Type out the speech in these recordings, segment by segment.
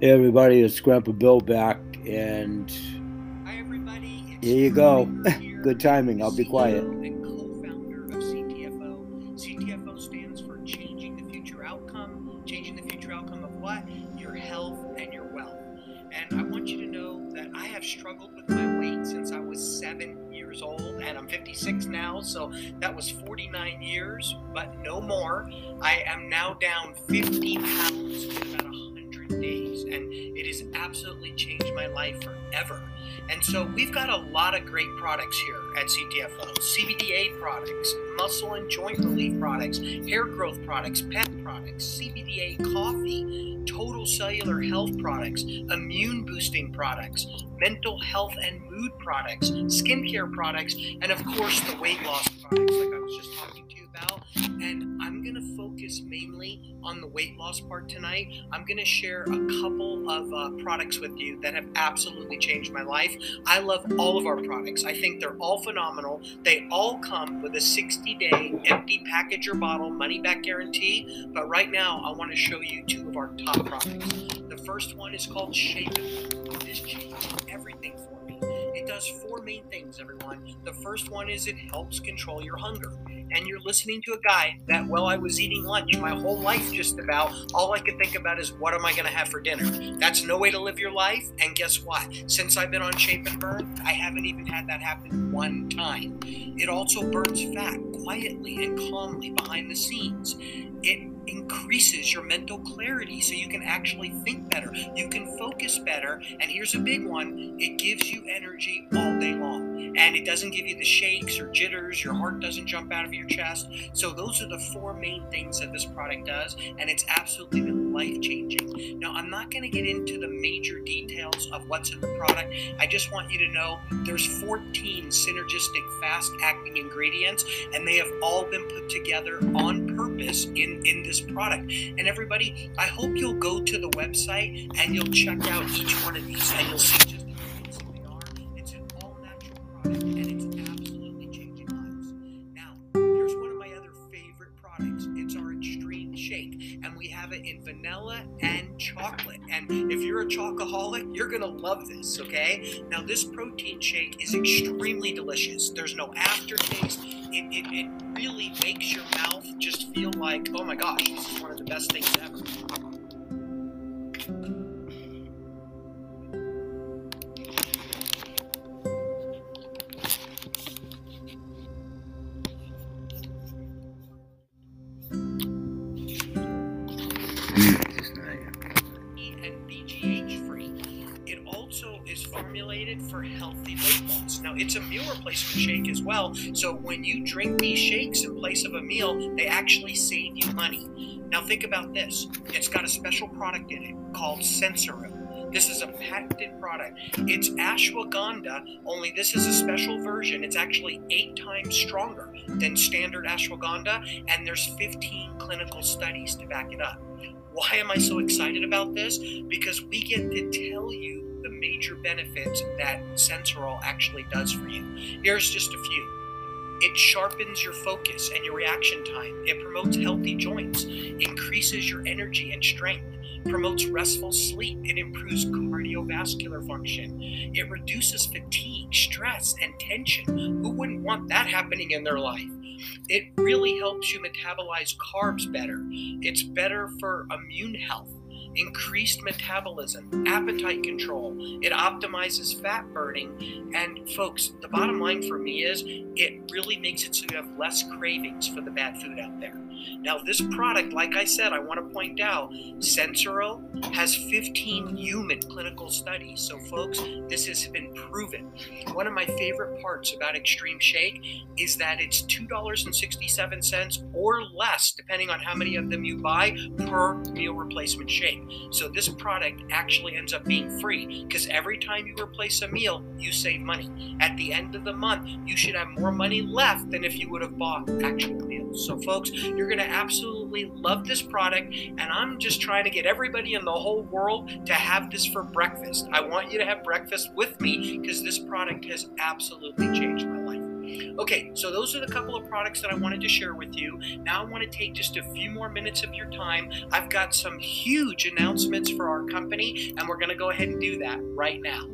Hey everybody, it's Grandpa Bill back, and Hi everybody. Here you go. Here, Good timing. I'll be quiet. And co-founder of CTFO. CTFO stands for Changing the Future Outcome. Changing the future outcome of what? Your health and your wealth. And I want you to know that I have struggled with my weight since I was seven years old, and I'm 56 now, so that was 49 years, but no more. I am now down 50 pounds absolutely changed my life forever. And so we've got a lot of great products here at CTFO CBDA products, muscle and joint relief products, hair growth products, pet products, CBDA coffee, total cellular health products, immune boosting products, mental health and mood products, skincare products, and of course the weight loss products, like I was just talking to you about. And I'm focus mainly on the weight loss part tonight. I'm going to share a couple of uh, products with you that have absolutely changed my life. I love all of our products. I think they're all phenomenal. They all come with a 60 day empty package or bottle money back guarantee. But right now, I want to show you two of our top products. The first one is called Shape. This It does four main things, everyone. The first one is it helps control your hunger. And you're listening to a guy that, while I was eating lunch my whole life, just about, all I could think about is what am I going to have for dinner? That's no way to live your life. And guess what? Since I've been on Shape and Burn, I haven't even had that happen one time. It also burns fat quietly and calmly behind the scenes. It increases your mental clarity so you can actually think better. You can focus better. And here's a big one it gives you energy all day long. And it doesn't give you the shakes or jitters. Your heart doesn't jump out of your chest. So, those are the four main things that this product does. And it's absolutely life changing. Now, I'm not going to get into the major details of what's in the product. I just want you to know there's 14 synergistic fast acting ingredients, and they have all been put together on purpose in, in this product. And everybody, I hope you'll go to the website and you'll check out each one of these and you'll see just and it's absolutely changing lives. Now, here's one of my other favorite products. It's our Extreme Shake, and we have it in vanilla and chocolate. And if you're a chocoholic, you're gonna love this, okay? Now, this protein shake is extremely delicious. There's no aftertaste. It, it, it really makes your mouth just feel like, oh my gosh, this is one of the best things ever. It's a meal replacement shake as well. So, when you drink these shakes in place of a meal, they actually save you money. Now, think about this it's got a special product in it called Sensoro. This is a patented product. It's ashwagandha, only this is a special version. It's actually eight times stronger than standard ashwagandha, and there's 15 clinical studies to back it up. Why am I so excited about this? Because we get to tell you major benefits that Sensoril actually does for you. Here's just a few. It sharpens your focus and your reaction time. It promotes healthy joints, increases your energy and strength, promotes restful sleep. It improves cardiovascular function. It reduces fatigue, stress, and tension. Who wouldn't want that happening in their life? It really helps you metabolize carbs better. It's better for immune health, increased metabolism, appetite control. It optimizes fat burning. And folks, the bottom line for me is it really makes it so you have less cravings for the bad food out there. Now, this product, like I said, I want to point out, Sensoro has 15 human clinical studies. So, folks, this has been proven. One of my favorite parts about Extreme Shake is that it's $2.67 or less, depending on how many of them you buy, per meal replacement shake. So, this product actually ends up being free because every time you replace a meal, you save money. At the end of the month, you should have more money left than if you would have bought actual meals. So, folks, you're going to absolutely love this product, and I'm just trying to get everybody in the whole world to have this for breakfast. I want you to have breakfast with me because this product has absolutely changed my life. Okay, so those are the couple of products that I wanted to share with you. Now I want to take just a few more minutes of your time. I've got some huge announcements for our company, and we're going to go ahead and do that right now.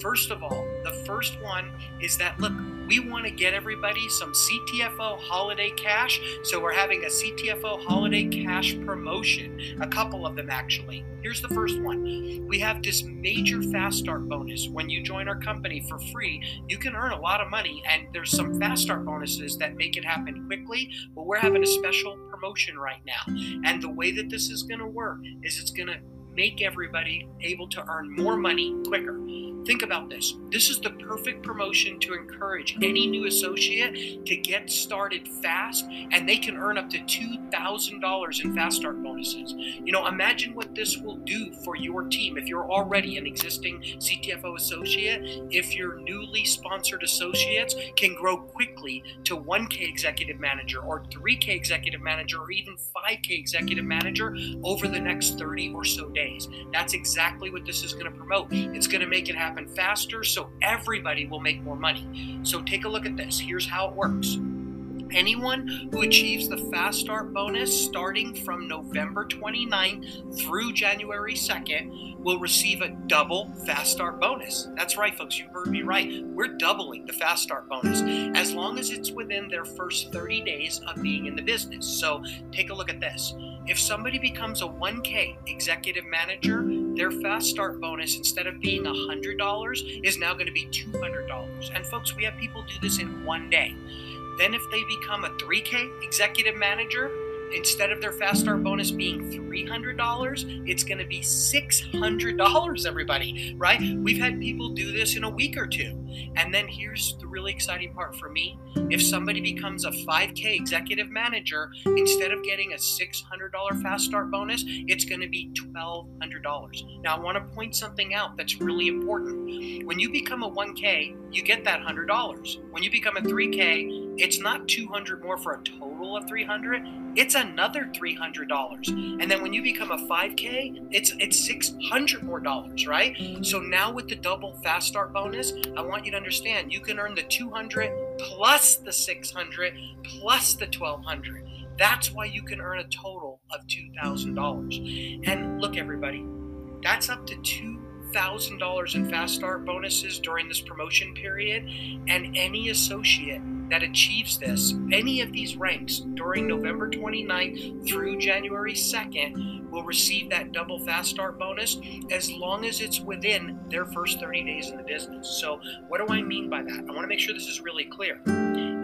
First of all, the first one is that look, we want to get everybody some CTFO holiday cash. So we're having a CTFO holiday cash promotion, a couple of them actually. Here's the first one. We have this major fast start bonus. When you join our company for free, you can earn a lot of money, and there's some fast start bonuses that make it happen quickly. But we're having a special promotion right now. And the way that this is going to work is it's going to make everybody able to earn more money quicker. Think about this. This is the perfect promotion to encourage any new associate to get started fast and they can earn up to $2,000 in fast start bonuses. You know, imagine what this will do for your team if you're already an existing CTFO associate, if your newly sponsored associates can grow quickly to 1K executive manager or 3K executive manager or even 5K executive manager over the next 30 or so days. That's exactly what this is going to promote. It's going to make it happen happen faster so everybody will make more money. So take a look at this. Here's how it works. Anyone who achieves the Fast Start bonus starting from November 29th through January 2nd will receive a double Fast Start bonus. That's right, folks, you heard me right. We're doubling the Fast Start bonus as long as it's within their first 30 days of being in the business. So take a look at this. If somebody becomes a 1K executive manager, their Fast Start bonus, instead of being $100, is now going to be $200. And folks, we have people do this in one day. Then, if they become a 3K executive manager, instead of their fast start bonus being $300, it's going to be $600, everybody, right? We've had people do this in a week or two. And then here's the really exciting part for me. If somebody becomes a 5K executive manager, instead of getting a $600 fast start bonus, it's going to be $1,200. Now, I want to point something out that's really important. When you become a 1K, you get that $100. When you become a 3K, it's not 200 more for a total of 300 it's another $300. And then when you become a 5K, it's it's 600 more dollars, right? So now with the double fast start bonus, I want you to understand you can earn the 200 plus the 600 plus the 1200. That's why you can earn a total of $2,000. And look everybody, that's up to two $1,000 in Fast Start bonuses during this promotion period, and any associate that achieves this, any of these ranks during November 29th through January 2nd, will receive that double Fast Start bonus as long as it's within their first 30 days in the business. So, what do I mean by that? I want to make sure this is really clear.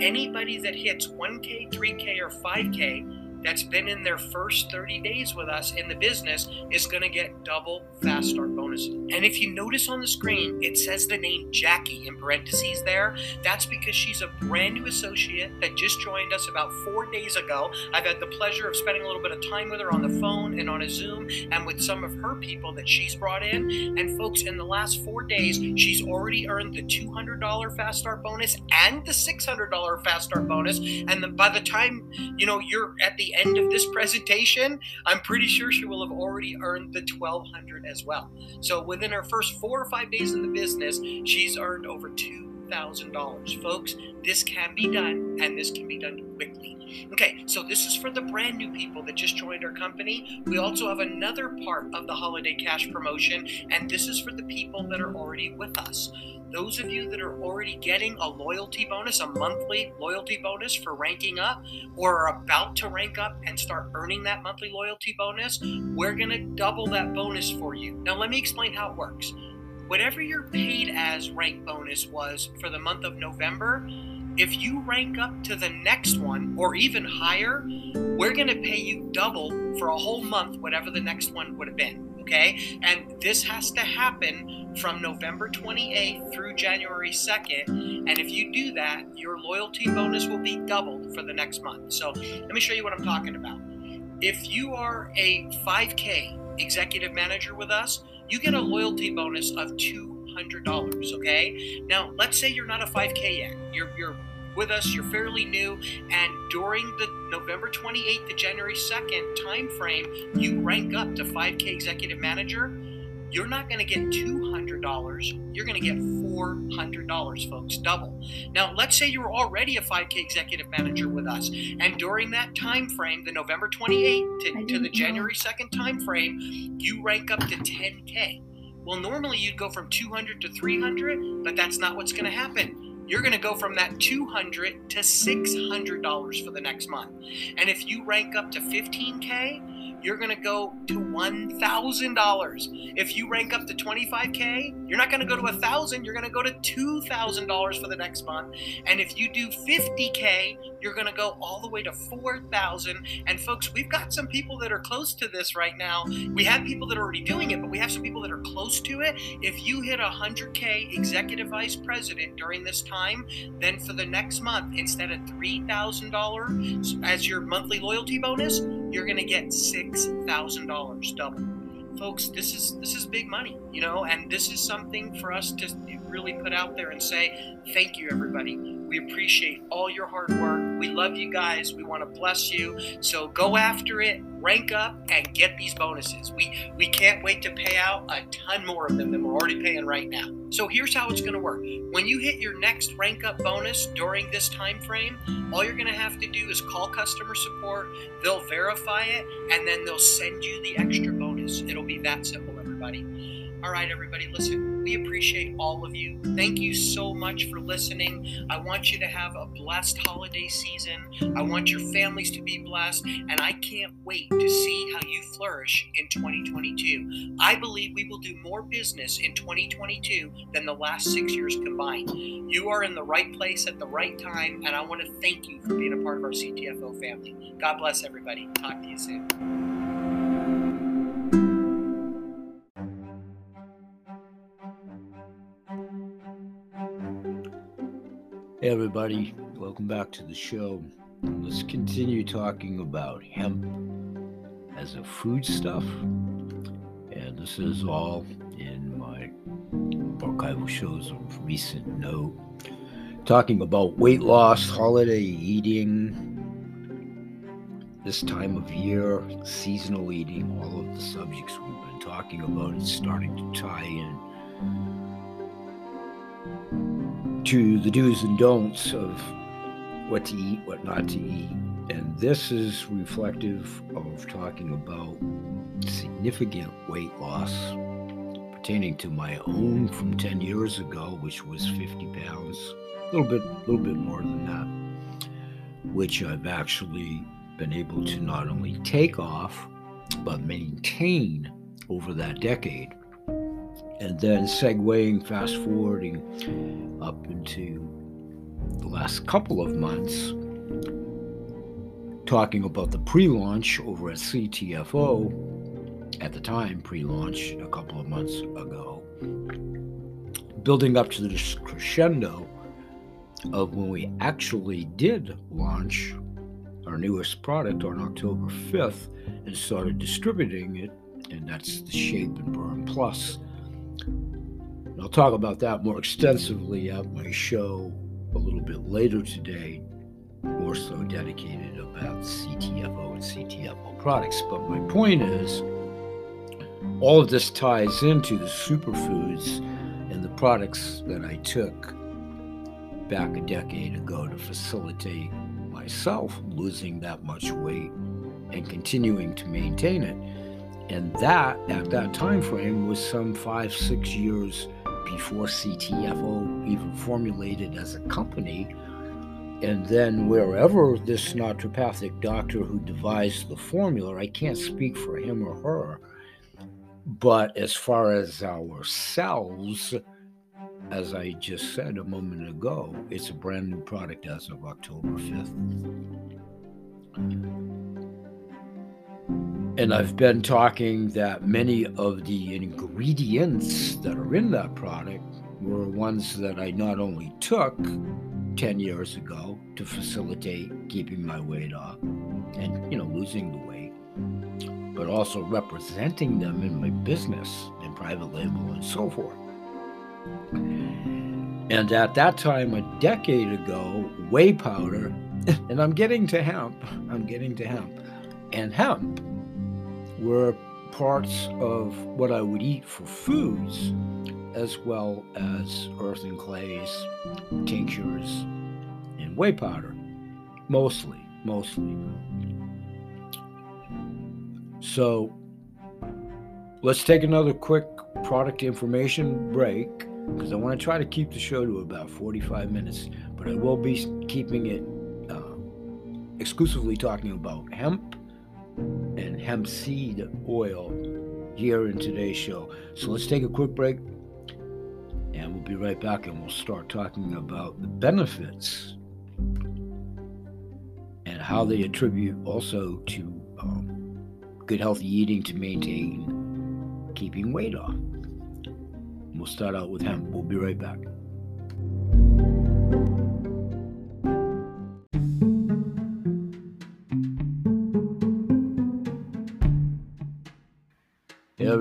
Anybody that hits 1K, 3K, or 5K that's been in their first 30 days with us in the business is going to get double fast start bonuses. And if you notice on the screen, it says the name Jackie in parentheses there. That's because she's a brand new associate that just joined us about four days ago. I've had the pleasure of spending a little bit of time with her on the phone and on a Zoom and with some of her people that she's brought in. And folks, in the last four days, she's already earned the $200 fast start bonus and the $600 fast start bonus. And the, by the time, you know, you're at the end of this presentation, I'm pretty sure she will have already earned the 1200 as well. So within her first four or five days in the business, she's earned over $2,000. Folks, this can be done and this can be done quickly. Okay, so this is for the brand new people that just joined our company. We also have another part of the holiday cash promotion, and this is for the people that are already with us. Those of you that are already getting a loyalty bonus, a monthly loyalty bonus for ranking up, or are about to rank up and start earning that monthly loyalty bonus, we're going to double that bonus for you. Now, let me explain how it works. Whatever your paid as rank bonus was for the month of November, if you rank up to the next one or even higher, we're going to pay you double for a whole month, whatever the next one would have been okay? And this has to happen from November 28th through January 2nd. And if you do that, your loyalty bonus will be doubled for the next month. So let me show you what I'm talking about. If you are a 5K executive manager with us, you get a loyalty bonus of $200, okay? Now, let's say you're not a 5K yet. You're, you're with us, you're fairly new, and during the November 28th to January 2nd time frame, you rank up to 5K executive manager. You're not going to get $200. You're going to get $400, folks, double. Now, let's say you're already a 5K executive manager with us, and during that time frame, the November 28th to, to the January 2nd time frame, you rank up to 10K. Well, normally you'd go from 200 to 300, but that's not what's going to happen. You're going to go from that 200 to $600 for the next month. And if you rank up to 15K, you're going to go to $1,000. If you rank up to 25K, you're not going to go to 1000 you're going to go to $2,000 for the next month. And if you do 50K, you're going to go all the way to 4000 And folks, we've got some people that are close to this right now. We have people that are already doing it, but we have some people that are close to it. If you hit 100K executive vice president during this time, then for the next month, instead of $3,000 as your monthly loyalty bonus, you're going to get $6,000 double. Folks, this is this is big money, you know, and this is something for us to really put out there and say thank you everybody. We appreciate all your hard work. We love you guys. We want to bless you. So go after it, rank up and get these bonuses. We we can't wait to pay out a ton more of them than we're already paying right now. So here's how it's going to work. When you hit your next rank up bonus during this time frame, all you're going to have to do is call customer support. They'll verify it and then they'll send you the extra bonus. It'll be that simple, everybody. All right, everybody, listen. We appreciate all of you. Thank you so much for listening. I want you to have a blessed holiday season. I want your families to be blessed, and I can't wait to see how you flourish in 2022. I believe we will do more business in 2022 than the last six years combined. You are in the right place at the right time, and I want to thank you for being a part of our CTFO family. God bless everybody. Talk to you soon. Everybody, welcome back to the show. Let's continue talking about hemp as a foodstuff. And this is all in my archival shows of recent note. Talking about weight loss, holiday eating, this time of year, seasonal eating, all of the subjects we've been talking about is starting to tie in to the do's and don'ts of what to eat, what not to eat. And this is reflective of talking about significant weight loss pertaining to my own from 10 years ago, which was 50 pounds, a little bit, a little bit more than that, which I've actually been able to not only take off, but maintain over that decade and then segueing, fast forwarding up into the last couple of months, talking about the pre launch over at CTFO, at the time, pre launch a couple of months ago, building up to the crescendo of when we actually did launch our newest product on October 5th and started distributing it, and that's the Shape and Burn Plus and I'll talk about that more extensively at my show a little bit later today, more so dedicated about CTFO and CTFO products. But my point is, all of this ties into the superfoods and the products that I took back a decade ago to facilitate myself losing that much weight and continuing to maintain it. And that, at that time frame, was some five, six years before CTFO even formulated as a company. And then wherever this naturopathic doctor who devised the formula, I can't speak for him or her, but as far as ourselves, as I just said a moment ago, it's a brand new product as of October 5th. And I've been talking that many of the ingredients that are in that product were ones that I not only took 10 years ago to facilitate keeping my weight off and, you know, losing the weight, but also representing them in my business and private label and so forth. And at that time, a decade ago, whey powder, and I'm getting to hemp, I'm getting to hemp, and hemp were parts of what I would eat for foods, as well as earth and clays, tinctures, and whey powder. Mostly, mostly. So let's take another quick product information break because I want to try to keep the show to about 45 minutes, but I will be keeping it uh, exclusively talking about hemp and hemp seed oil here in today's show. So let's take a quick break and we'll be right back and we'll start talking about the benefits and how they attribute also to um, good healthy eating to maintain keeping weight off. We'll start out with hemp. We'll be right back.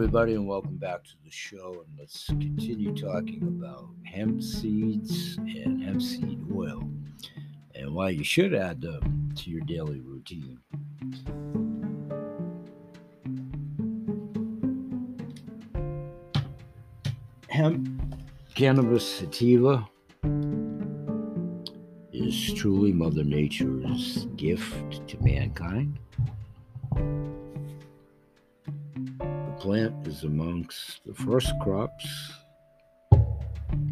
Everybody, and welcome back to the show. And let's continue talking about hemp seeds and hemp seed oil and why you should add them to your daily routine. Hemp cannabis sativa is truly Mother Nature's gift to mankind. Plant is amongst the first crops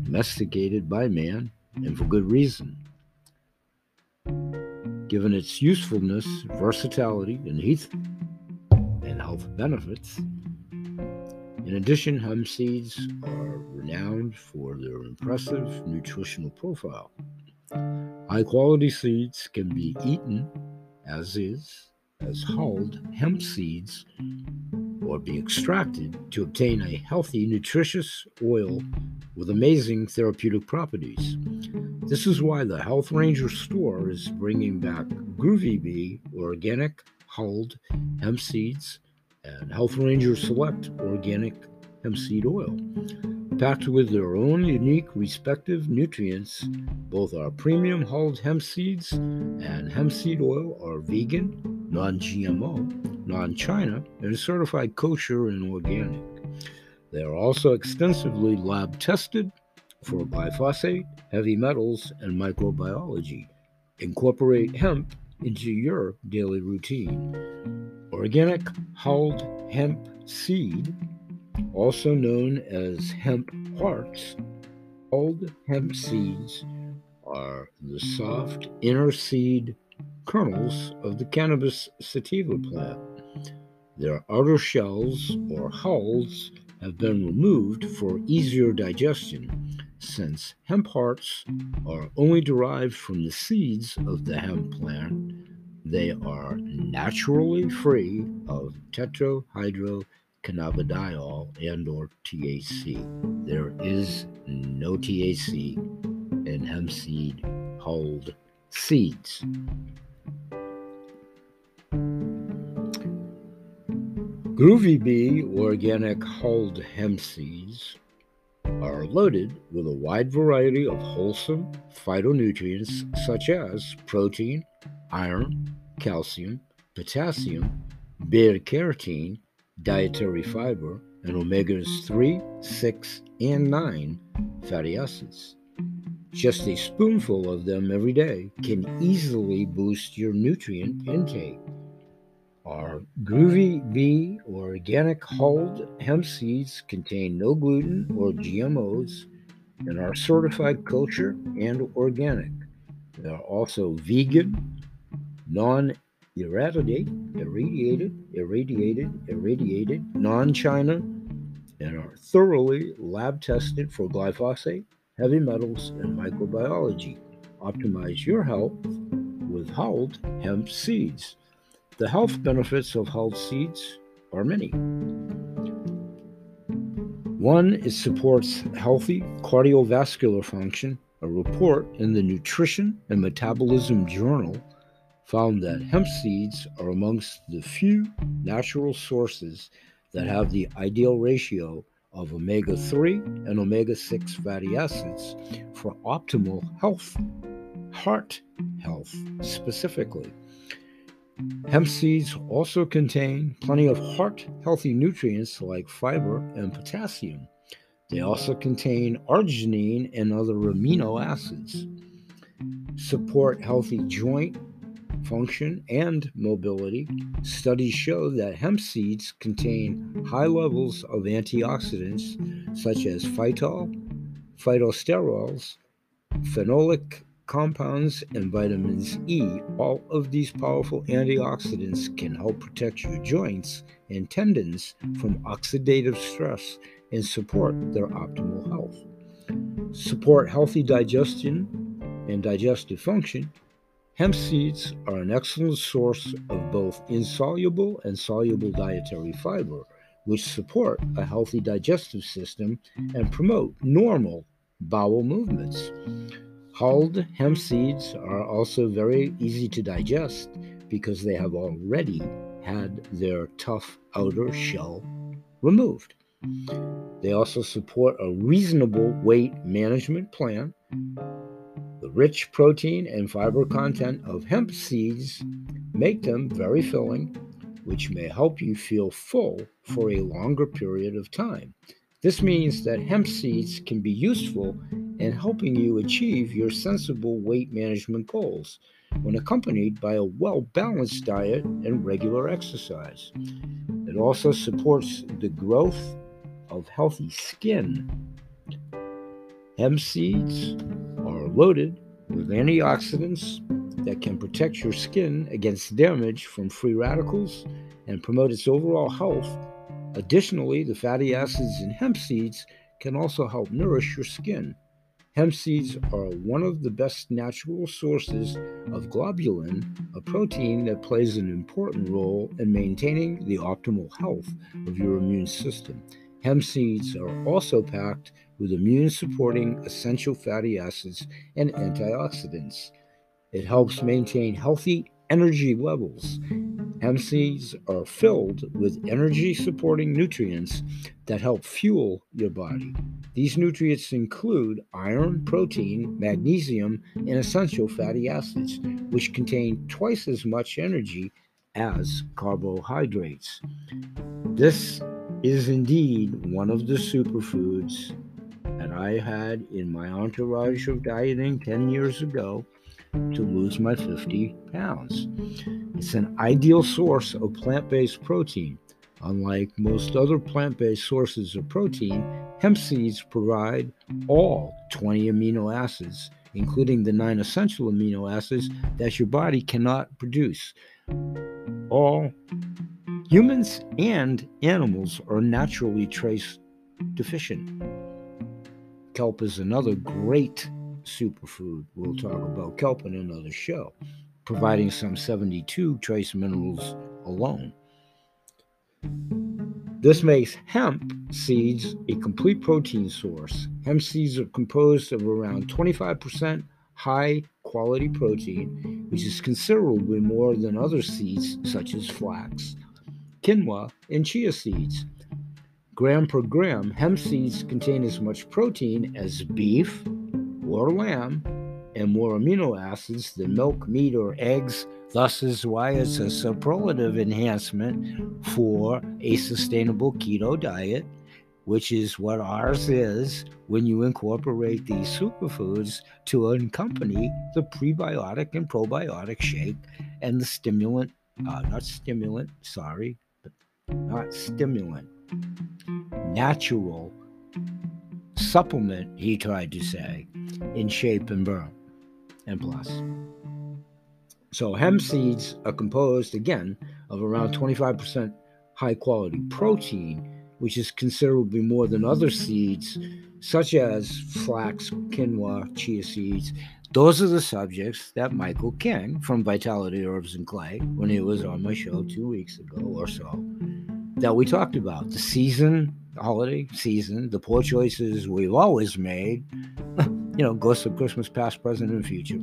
domesticated by man, and for good reason. Given its usefulness, versatility, and health and health benefits, in addition, hemp seeds are renowned for their impressive nutritional profile. High quality seeds can be eaten as is, as hulled hemp seeds or be extracted to obtain a healthy, nutritious oil with amazing therapeutic properties. This is why the Health Ranger store is bringing back Groovy Bee organic hulled hemp seeds and Health Ranger Select organic hemp seed oil. Packed with their own unique respective nutrients, both our premium hulled hemp seeds and hemp seed oil are vegan, non GMO, non China, and certified kosher and organic. They are also extensively lab tested for glyphosate, heavy metals, and microbiology. Incorporate hemp into your daily routine. Organic hulled hemp seed, also known as hemp hearts, hulled hemp seeds are the soft inner seed kernels of the cannabis sativa plant. Their outer shells or hulls have been removed for easier digestion, since hemp hearts are only derived from the seeds of the hemp plant. They are naturally free of tetrahydrocannabidiol and or THC. There is no THC in hemp seed hulled seeds. Groovy Bee organic hulled hemp seeds are loaded with a wide variety of wholesome phytonutrients such as protein, iron, calcium, potassium, beta carotene, dietary fiber, and omegas 3, 6, and 9 fatty acids. Just a spoonful of them every day can easily boost your nutrient intake. Our Groovy Bee organic hulled hemp seeds contain no gluten or GMOs and are certified kosher and organic. They are also vegan, non irradiated, irradiated, irradiated, irradiated, non China, and are thoroughly lab tested for glyphosate, heavy metals, and microbiology. Optimize your health with hulled hemp seeds. The health benefits of hulled seeds are many. One, it supports healthy cardiovascular function. A report in the Nutrition and Metabolism Journal found that hemp seeds are amongst the few natural sources that have the ideal ratio of omega 3 and omega 6 fatty acids for optimal health, heart health specifically. Hemp seeds also contain plenty of heart healthy nutrients like fiber and potassium. They also contain arginine and other amino acids, support healthy joint function and mobility. Studies show that hemp seeds contain high levels of antioxidants such as phytol, phytosterols, phenolic compounds, and vitamins E. All of these powerful antioxidants can help protect your joints and tendons from oxidative stress and support their optimal health. Support healthy digestion and digestive function. Hemp seeds are an excellent source of both insoluble and soluble dietary fiber, which support a healthy digestive system and promote normal bowel movements. Hulled hemp seeds are also very easy to digest because they have already had their tough outer shell removed. They also support a reasonable weight management plan. The rich protein and fiber content of hemp seeds make them very filling, which may help you feel full for a longer period of time. This means that hemp seeds can be useful in helping you achieve your sensible weight management goals when accompanied by a well balanced diet and regular exercise. It also supports the growth of healthy skin. Hemp seeds loaded with antioxidants that can protect your skin against damage from free radicals and promote its overall health. Additionally, the fatty acids in hemp seeds can also help nourish your skin. Hemp seeds are one of the best natural sources of globulin, a protein that plays an important role in maintaining the optimal health of your immune system. Hemp seeds are also packed with immune supporting mm. essential fatty acids and antioxidants. It helps maintain healthy energy levels. Hemp seeds are filled with energy supporting nutrients that help fuel your body. These nutrients include iron, protein, magnesium, and essential fatty acids, which contain twice as much energy as carbohydrates. This is indeed one of the superfoods that I had in my entourage of mm-hmm. dieting 10 years ago to lose my 50 pounds. It's an ideal source of plant based protein. Unlike most other plant based sources of protein, hemp seeds provide all 20 amino acids, including the nine essential amino acids that your body cannot produce. All Humans and animals are naturally trace deficient. Kelp is another great superfood. We'll talk about kelp in another show, providing some 72 trace minerals alone. This makes hemp seeds a complete protein source. Hemp seeds are composed of around 25% high quality protein, which is considerably more than other seeds such as flax quinoa, and chia seeds. Gram per gram, hemp seeds contain as much protein as beef or lamb and more amino acids than milk, meat, or eggs. Thus, is why it's a superlative enhancement for a sustainable keto diet, which is what ours is when you incorporate these superfoods to accompany the prebiotic and probiotic shake and the stimulant, uh, not stimulant, sorry, but not stimulant, natural supplement, he tried to say, in shape and burn and plus. So, hemp seeds are composed again of around 25% high quality protein, which is considerably more than other seeds, such as flax, quinoa, chia seeds. Those are the subjects that Michael King from Vitality Herbs and Clay, when he was on my show two weeks ago or so, that we talked about the season, holiday season, the poor choices we've always made. you know, ghosts of Christmas past, present, and future.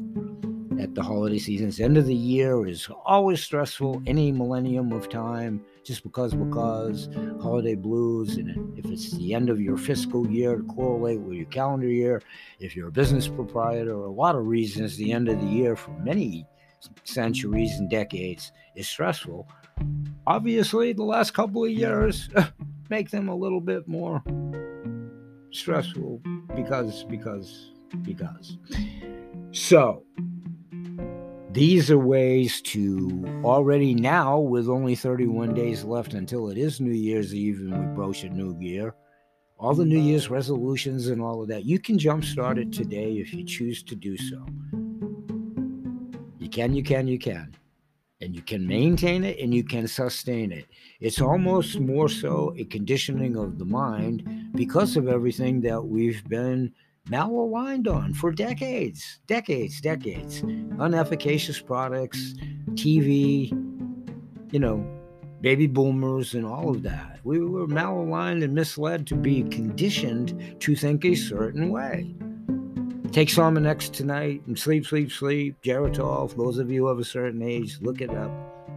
At the holiday seasons, end of the year is always stressful. Any millennium of time, just because, because holiday blues, and if it's the end of your fiscal year to correlate with your calendar year, if you're a business proprietor, a lot of reasons, the end of the year for many centuries and decades is stressful. Obviously, the last couple of years make them a little bit more stressful because, because, because. So, these are ways to already now, with only 31 days left until it is New Year's Eve and we broach a new year, all the New Year's resolutions and all of that, you can jumpstart it today if you choose to do so. You can, you can, you can. And you can maintain it and you can sustain it. It's almost more so a conditioning of the mind because of everything that we've been malaligned on for decades, decades, decades. Unefficacious products, TV, you know, baby boomers, and all of that. We were malaligned and misled to be conditioned to think a certain way. Take Sominex tonight and sleep, sleep, sleep. Geritol, those of you of a certain age, look it up.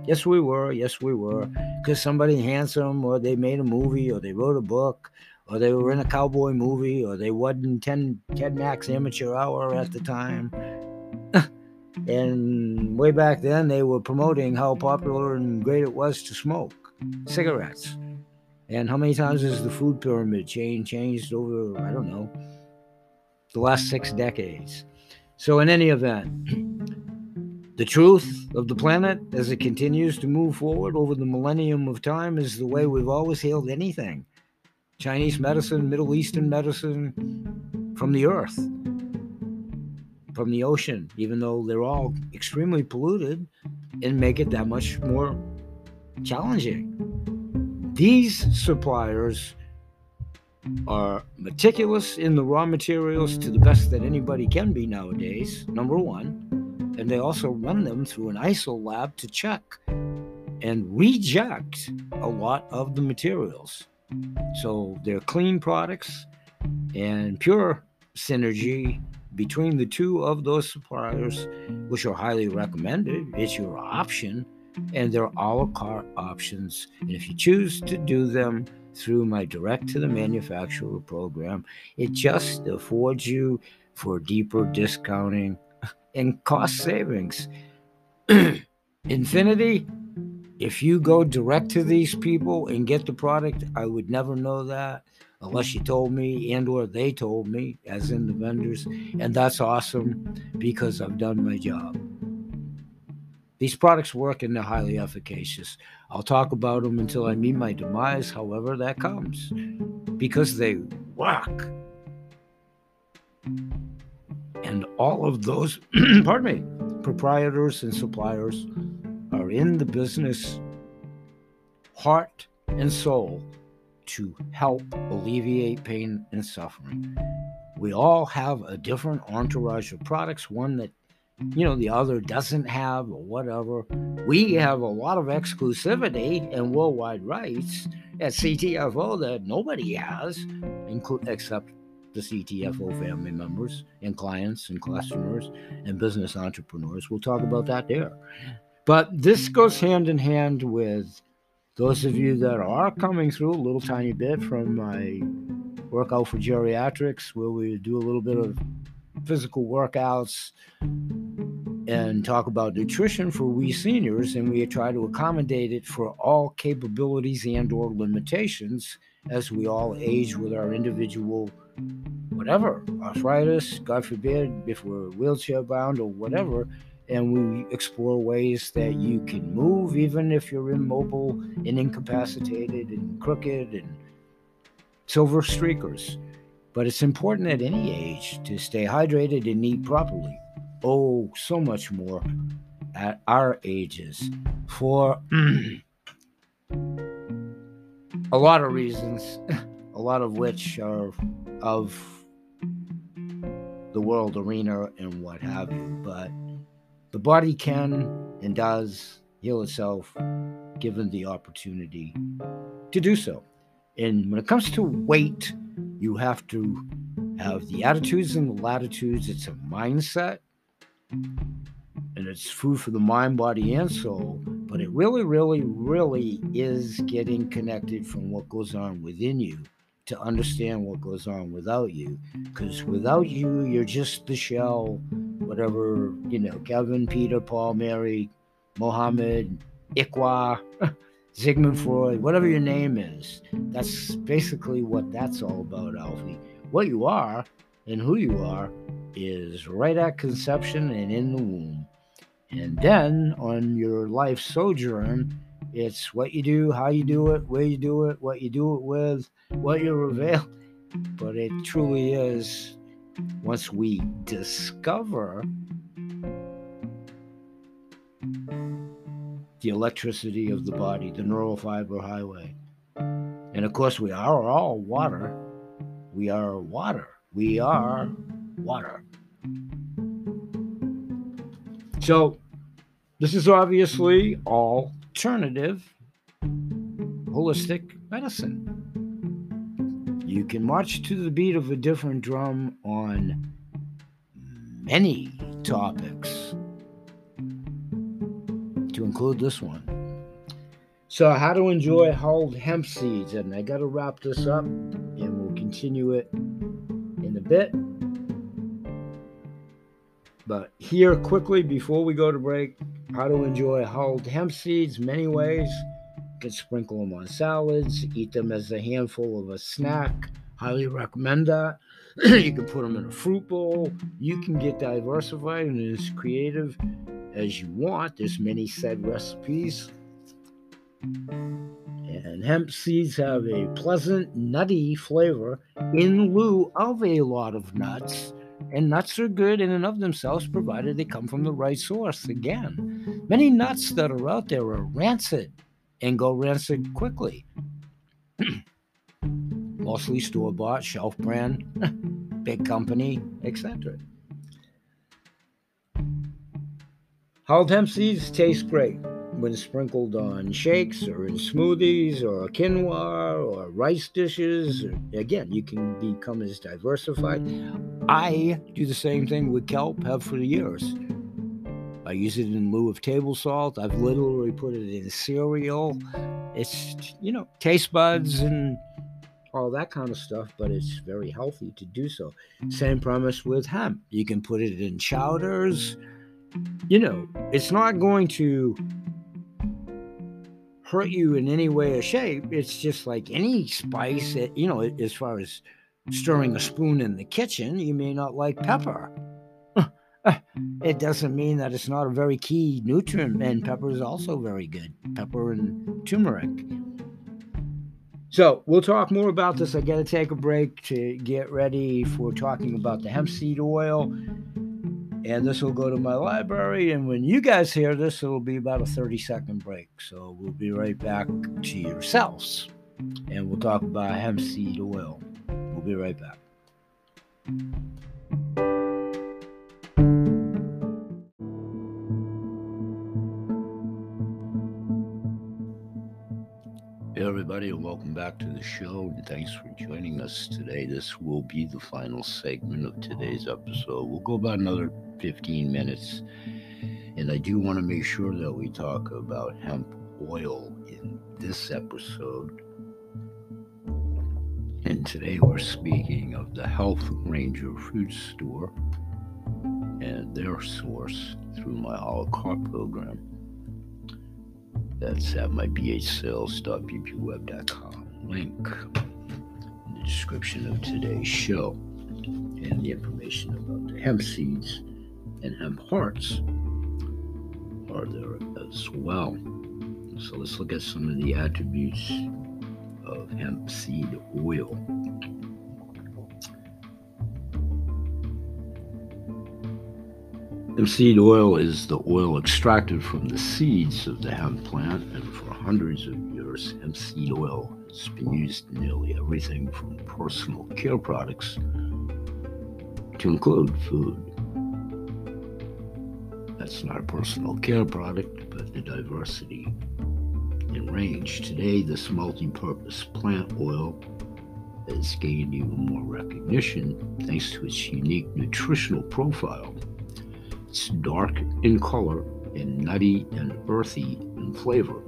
Yes, we were. Yes, we were. Because somebody handsome, or they made a movie, or they wrote a book, or they were in a cowboy movie, or they wasn't 10, Ted Mack's amateur hour at the time. and way back then, they were promoting how popular and great it was to smoke cigarettes. And how many times has the food pyramid chain changed over, I don't know, the last six decades? So, in any event, the truth of the planet as it continues to move forward over the millennium of time is the way we've always hailed anything Chinese medicine, Middle Eastern medicine from the earth, from the ocean, even though they're all extremely polluted and make it that much more challenging. These suppliers are meticulous in the raw materials to the best that anybody can be nowadays, number one. And they also run them through an ISO lab to check and reject a lot of the materials. So they're clean products and pure synergy between the two of those suppliers, which are highly recommended. It's your option, and they're a la carte options. And if you choose to do them through my direct to the manufacturer program, it just affords you for deeper discounting and cost savings. Infinity if you go direct to these people and get the product, I would never know that unless you told me and or they told me, as in the vendors. And that's awesome because I've done my job. These products work and they're highly efficacious. I'll talk about them until I meet my demise, however that comes, because they work. And all of those, pardon me, proprietors and suppliers are in the business, heart and soul, to help alleviate pain and suffering. We all have a different entourage of products, one that you know the other doesn't have or whatever. We have a lot of exclusivity and worldwide rights at CTFO that nobody has, except the CTFO family members and clients and customers and business entrepreneurs. We'll talk about that there. But this goes hand in hand with those of you that are coming through a little tiny bit from my workout for geriatrics, where we do a little bit of physical workouts and talk about nutrition for we seniors and we try to accommodate it for all capabilities and or limitations as we all age with our individual whatever arthritis god forbid if we're wheelchair bound or whatever and we explore ways that you can move even if you're immobile and incapacitated and crooked and silver streakers. But it's important at any age to stay hydrated and eat properly. Oh, so much more at our ages for a lot of reasons, a lot of which are of the world arena and what have you. But the body can and does heal itself given the opportunity to do so. And when it comes to weight, you have to have the attitudes and the latitudes. It's a mindset and it's food for the mind, body, and soul. But it really, really, really is getting connected from what goes on within you to understand what goes on without you. Because without you, you're just the shell, whatever, you know, Kevin, Peter, Paul, Mary, Mohammed, Iqua, Sigmund Freud, whatever your name is. That's basically what that's all about, Alfie. What you are and who you are is right at conception and in the womb. And then on your life sojourn, it's what you do, how you do it, where you do it, what you do it with, what you reveal. But it truly is once we discover the electricity of the body, the neural fiber highway. And of course, we are all water. We are water. We are water. So, this is obviously alternative holistic medicine. You can march to the beat of a different drum on many topics, to include this one. So, how to enjoy hulled hemp seeds, and I got to wrap this up, and we'll continue it in a bit. But here, quickly before we go to break, how to enjoy hulled hemp seeds many ways. You can sprinkle them on salads, eat them as a handful of a snack. Highly recommend that. you can put them in a fruit bowl. You can get diversified and as creative as you want. There's many said recipes. And hemp seeds have a pleasant, nutty flavor in lieu of a lot of nuts. And nuts are good in and of themselves, provided they come from the right source. Again, many nuts that are out there are rancid and go rancid quickly. Mostly store bought, shelf brand, big company, etc. Hulled hemp seeds taste great when sprinkled on shakes or in smoothies or quinoa or rice dishes. Again, you can become as diversified. I do the same thing with kelp, have for years. I use it in lieu of table salt. I've literally put it in cereal. It's, you know, taste buds and all that kind of stuff, but it's very healthy to do so. Same premise with hemp. You can put it in chowders. You know, it's not going to hurt you in any way or shape. It's just like any spice, it, you know, as far as stirring a spoon in the kitchen, you may not like pepper. it doesn't mean that it's not a very key nutrient, and pepper is also very good. Pepper and turmeric. So we'll talk more about this. I got to take a break to get ready for talking about the hemp seed oil and this will go to my library. And when you guys hear this, it'll be about a 30 second break. So we'll be right back to yourselves and we'll talk about hemp seed oil. We'll be right back. Everybody, and welcome back to the show. And thanks for joining us today. This will be the final segment of today's episode. We'll go about another 15 minutes. And I do want to make sure that we talk about hemp oil in this episode. And today we're speaking of the Health Ranger Food Store and their source through my a la program. That's at my bhsales.bbweb.com link in the description of today's show and the information about the hemp seeds and hemp hearts are there as well. So let's look at some of the attributes of hemp seed oil. Hemp seed oil is the oil extracted from the seeds of the hemp plant, and for hundreds of years, hemp seed oil has been used in nearly everything from personal care products to include food. That's not a personal care product, but the diversity in range. Today, this multi purpose plant oil has gained even more recognition thanks to its unique nutritional profile. It's dark in color and nutty and earthy in flavor.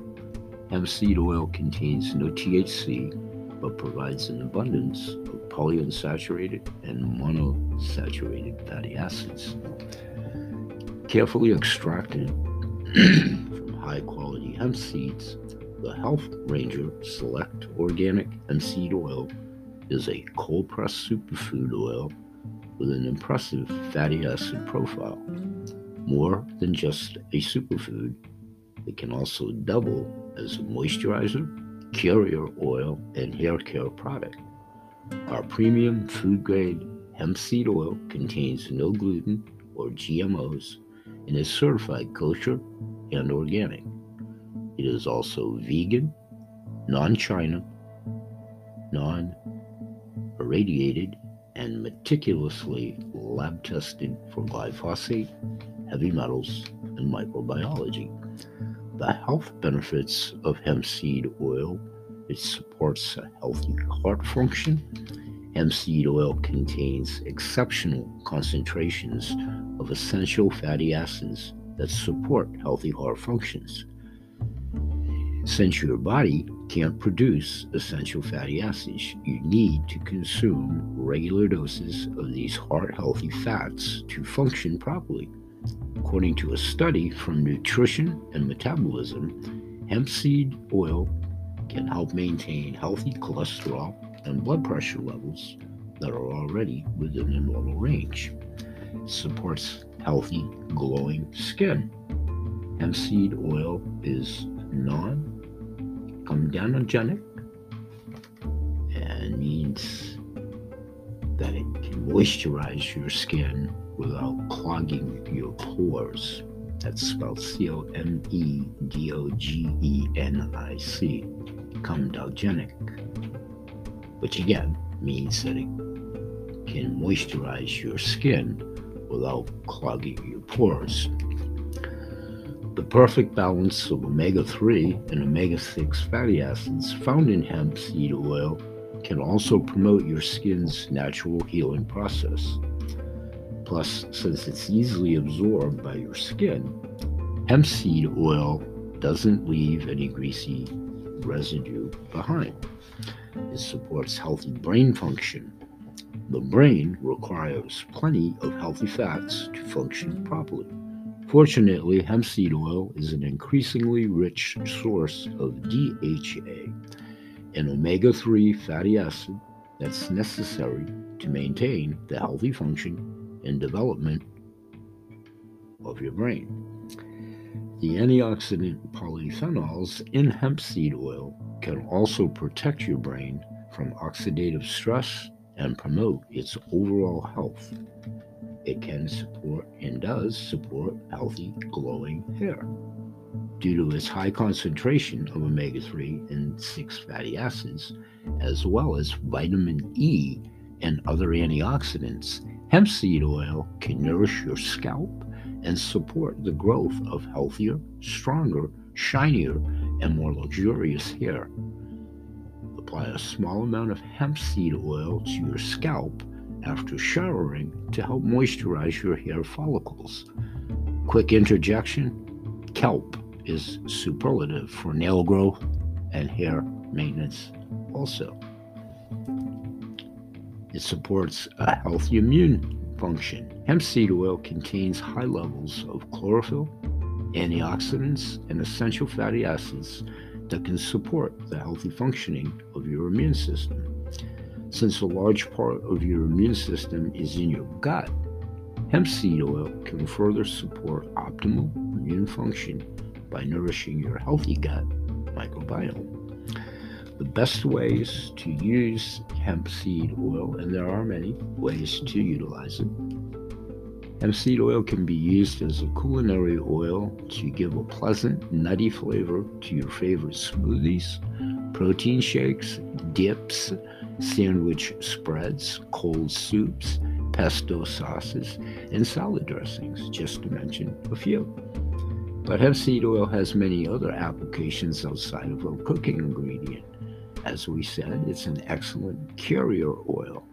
Hemp seed oil contains no THC, but provides an abundance of polyunsaturated and monosaturated fatty acids. Carefully extracted from high quality hemp seeds, the Health Ranger Select Organic Hemp Seed Oil is a cold pressed superfood oil with an impressive fatty acid profile. More than just a superfood, it can also double as a moisturizer, carrier oil, and hair care product. Our premium food grade hemp seed oil contains no gluten or GMOs and is certified kosher and organic. It is also vegan, non China, non irradiated, and meticulously lab tested for glyphosate, heavy metals, and microbiology. The health benefits of hemp seed oil it supports a healthy heart function. Hemp seed oil contains exceptional concentrations of essential fatty acids that support healthy heart functions. Since your body can't produce essential fatty acids, you need to consume regular doses of these heart healthy fats to function properly. According to a study from Nutrition and Metabolism, hemp seed oil can help maintain healthy cholesterol and blood pressure levels that are already within the normal range. It supports healthy, glowing skin. Hemp seed oil is non comedogenic and means that it can moisturize your skin without clogging your pores. That's spelled C O M E D O G E N I C, comedogenic, which again means that it can moisturize your skin without clogging your pores. The perfect balance of omega 3 and omega 6 fatty acids found in hemp seed oil can also promote your skin's natural healing process. Plus, since it's easily absorbed by your skin, hemp seed oil doesn't leave any greasy residue behind. It supports healthy brain function. The brain requires plenty of healthy fats to function properly. Fortunately, hemp seed oil is an increasingly rich source of DHA, an omega 3 fatty acid that's necessary to maintain the healthy function and development of your brain. The antioxidant polyphenols in hemp seed oil can also protect your brain from oxidative stress and promote its overall health it can support and does support healthy, glowing hair. Due to its high concentration of omega 3 and 6 fatty acids, as well as vitamin E and other antioxidants, hemp seed oil can nourish your scalp and support the growth of healthier, stronger, shinier, and more luxurious hair. Apply a small amount of hemp seed oil to your scalp after showering to help moisturize your hair follicles. Quick interjection kelp is superlative for nail growth and hair maintenance, also. It supports a healthy immune function. Hemp seed oil contains high levels of chlorophyll, antioxidants, and essential fatty acids that can support the healthy functioning of your immune system. Since a large part of your immune system is in your gut, hemp seed oil can further support optimal immune function by nourishing your healthy gut microbiome. The best ways to use hemp seed oil, and there are many ways to utilize it. Hemp seed oil can be used as a culinary oil to give a pleasant, nutty flavor to your favorite smoothies, protein shakes, dips, sandwich spreads, cold soups, pesto sauces, and salad dressings, just to mention a few. But hemp seed oil has many other applications outside of a cooking ingredient. As we said, it's an excellent carrier oil.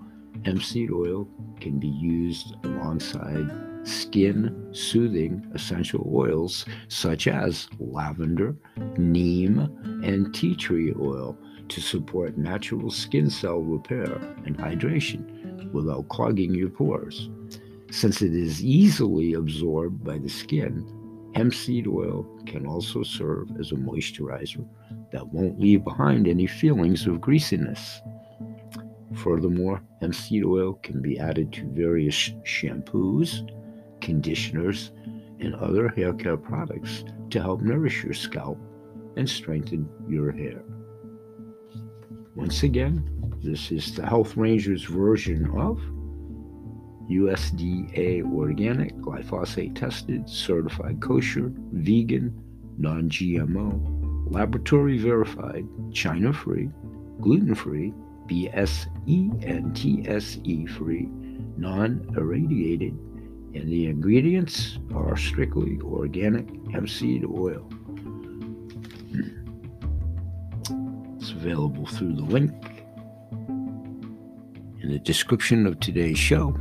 Hemp seed oil can be used alongside skin soothing essential oils such as lavender, neem, and tea tree oil to support natural skin cell repair and hydration without clogging your pores. Since it is easily absorbed by the skin, hemp seed oil can also serve as a moisturizer that won't leave behind any feelings of greasiness. Furthermore, hemp seed oil can be added to various shampoos, conditioners, and other hair care products to help nourish your scalp and strengthen your hair. Once again, this is the Health Rangers version of USDA organic, glyphosate tested, certified kosher, vegan, non GMO, laboratory verified, China free, gluten free, BSE and TSE free, non irradiated, and the ingredients are strictly organic hemp seed oil. It's available through the link in the description of today's show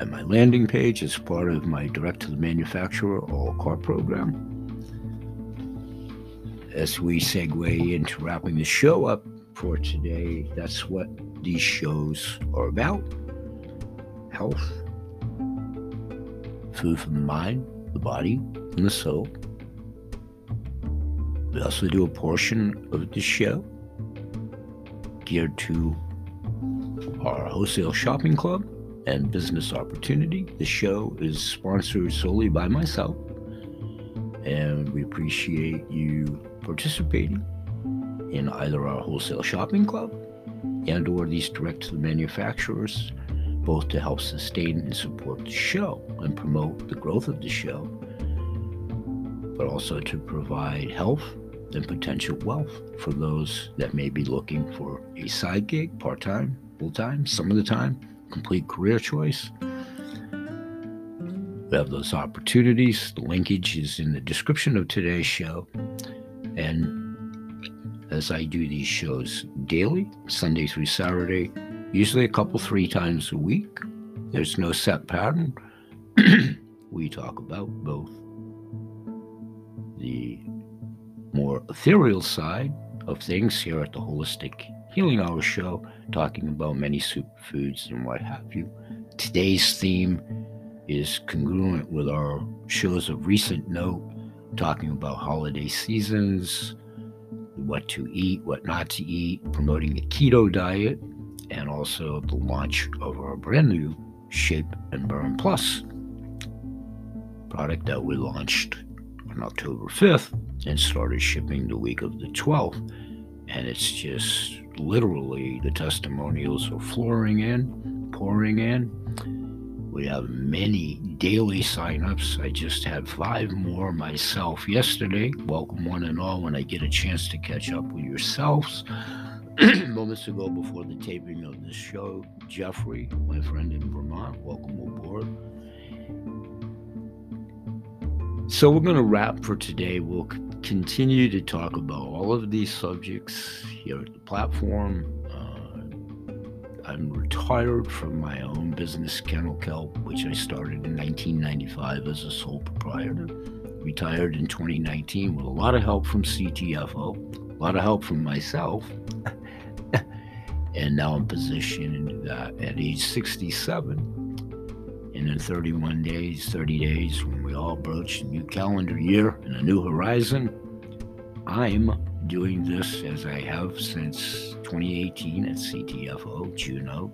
at my landing page as part of my direct to the manufacturer all car program. As we segue into wrapping the show up for today, that's what these shows are about health, food for the mind, the body, and the soul. We also do a portion of the show geared to our wholesale shopping club and business opportunity. The show is sponsored solely by myself, and we appreciate you participating in either our wholesale shopping club and or these direct to the manufacturers both to help sustain and support the show and promote the growth of the show but also to provide health and potential wealth for those that may be looking for a side gig, part time, full time, some of the time, complete career choice. We have those opportunities. The linkage is in the description of today's show. And as I do these shows daily, Sunday through Saturday, usually a couple, three times a week, there's no set pattern. we talk about both the more ethereal side of things here at the Holistic Healing Hour show, talking about many superfoods and what have you. Today's theme is congruent with our shows of recent note, talking about holiday seasons, what to eat, what not to eat, promoting the keto diet, and also the launch of our brand new Shape and Burn Plus product that we launched on October 5th and started shipping the week of the 12th. And it's just literally the testimonials are flooring in, pouring in. We have many daily signups. I just had five more myself yesterday. Welcome, one and all, when I get a chance to catch up with yourselves. Moments ago, before the taping of this show, Jeffrey, my friend in Vermont, welcome aboard. So we're going to wrap for today. We'll continue to talk about all of these subjects here at the platform. Uh, I'm retired from my own business, Kennel Kelp, which I started in 1995 as a sole proprietor. Retired in 2019 with a lot of help from CTFO, a lot of help from myself. and now I'm positioned that at age 67 and in 31 days, 30 days, when we all broach a new calendar year and a new horizon, I'm doing this as I have since 2018 at CTFO, Juno,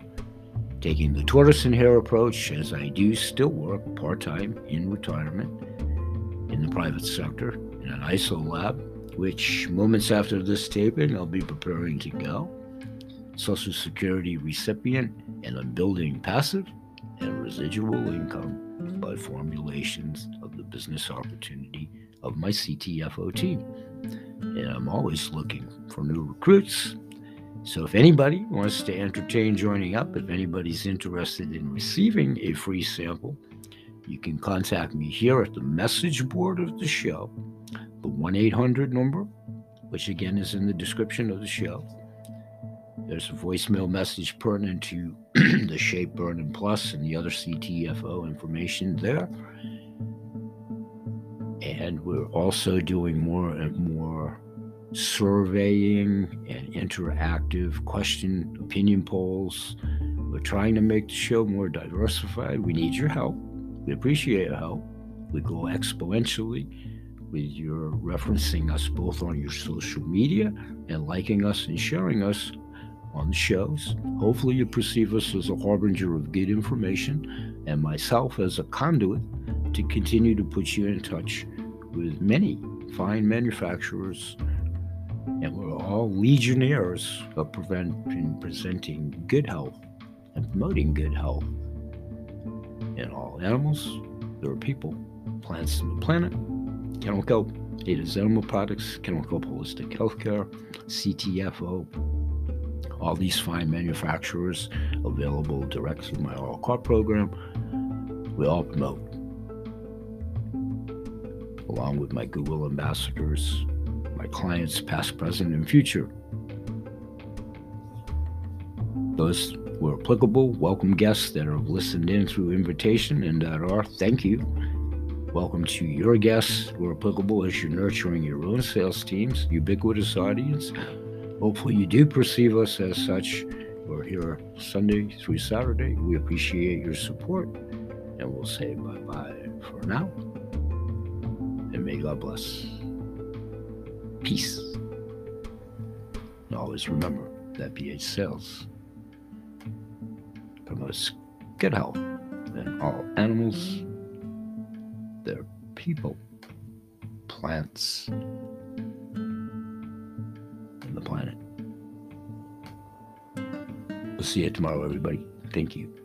taking the tortoise and hare approach as I do still work part time in retirement in the private sector in an ISO lab, which moments after this taping, I'll be preparing to go. Social Security recipient, and I'm building passive and residual income by formulations of the business opportunity of my CTFO team. And I'm always looking for new recruits. So if anybody wants to entertain joining up, if anybody's interested in receiving a free sample, you can contact me here at the message board of the show, the 1 800 number, which again is in the description of the show. There's a voicemail message pertinent to the Shape Burn Plus and the other CTFO information there. And we're also doing more and more surveying and interactive question opinion polls. We're trying to make the show more diversified. We need your help. We appreciate your help. We go exponentially with your referencing us both on your social media and liking us and sharing us on the shows. Hopefully, you perceive us as a harbinger of good information and myself as a conduit to continue to put you in touch with many fine manufacturers. And we're all legionnaires of preventing, presenting good health and promoting good health in all animals, there are people, plants, and the planet. Kelp, it is animal products, Kelp Holistic Healthcare, CTFO, all these fine manufacturers available direct through my All Car program. We all promote, along with my Google ambassadors, my clients, past, present, and future. Those who are applicable, welcome guests that have listened in through invitation and that are, thank you. Welcome to your guests who are applicable as you're nurturing your own sales teams, ubiquitous audience, Hopefully, you do perceive us as such. We're here Sunday through Saturday. We appreciate your support, and we'll say bye bye for now. And may God bless. Peace. And always remember that BH Sales promotes good health in all animals, their people, plants, and the planet. We'll see you tomorrow, everybody. Thank you.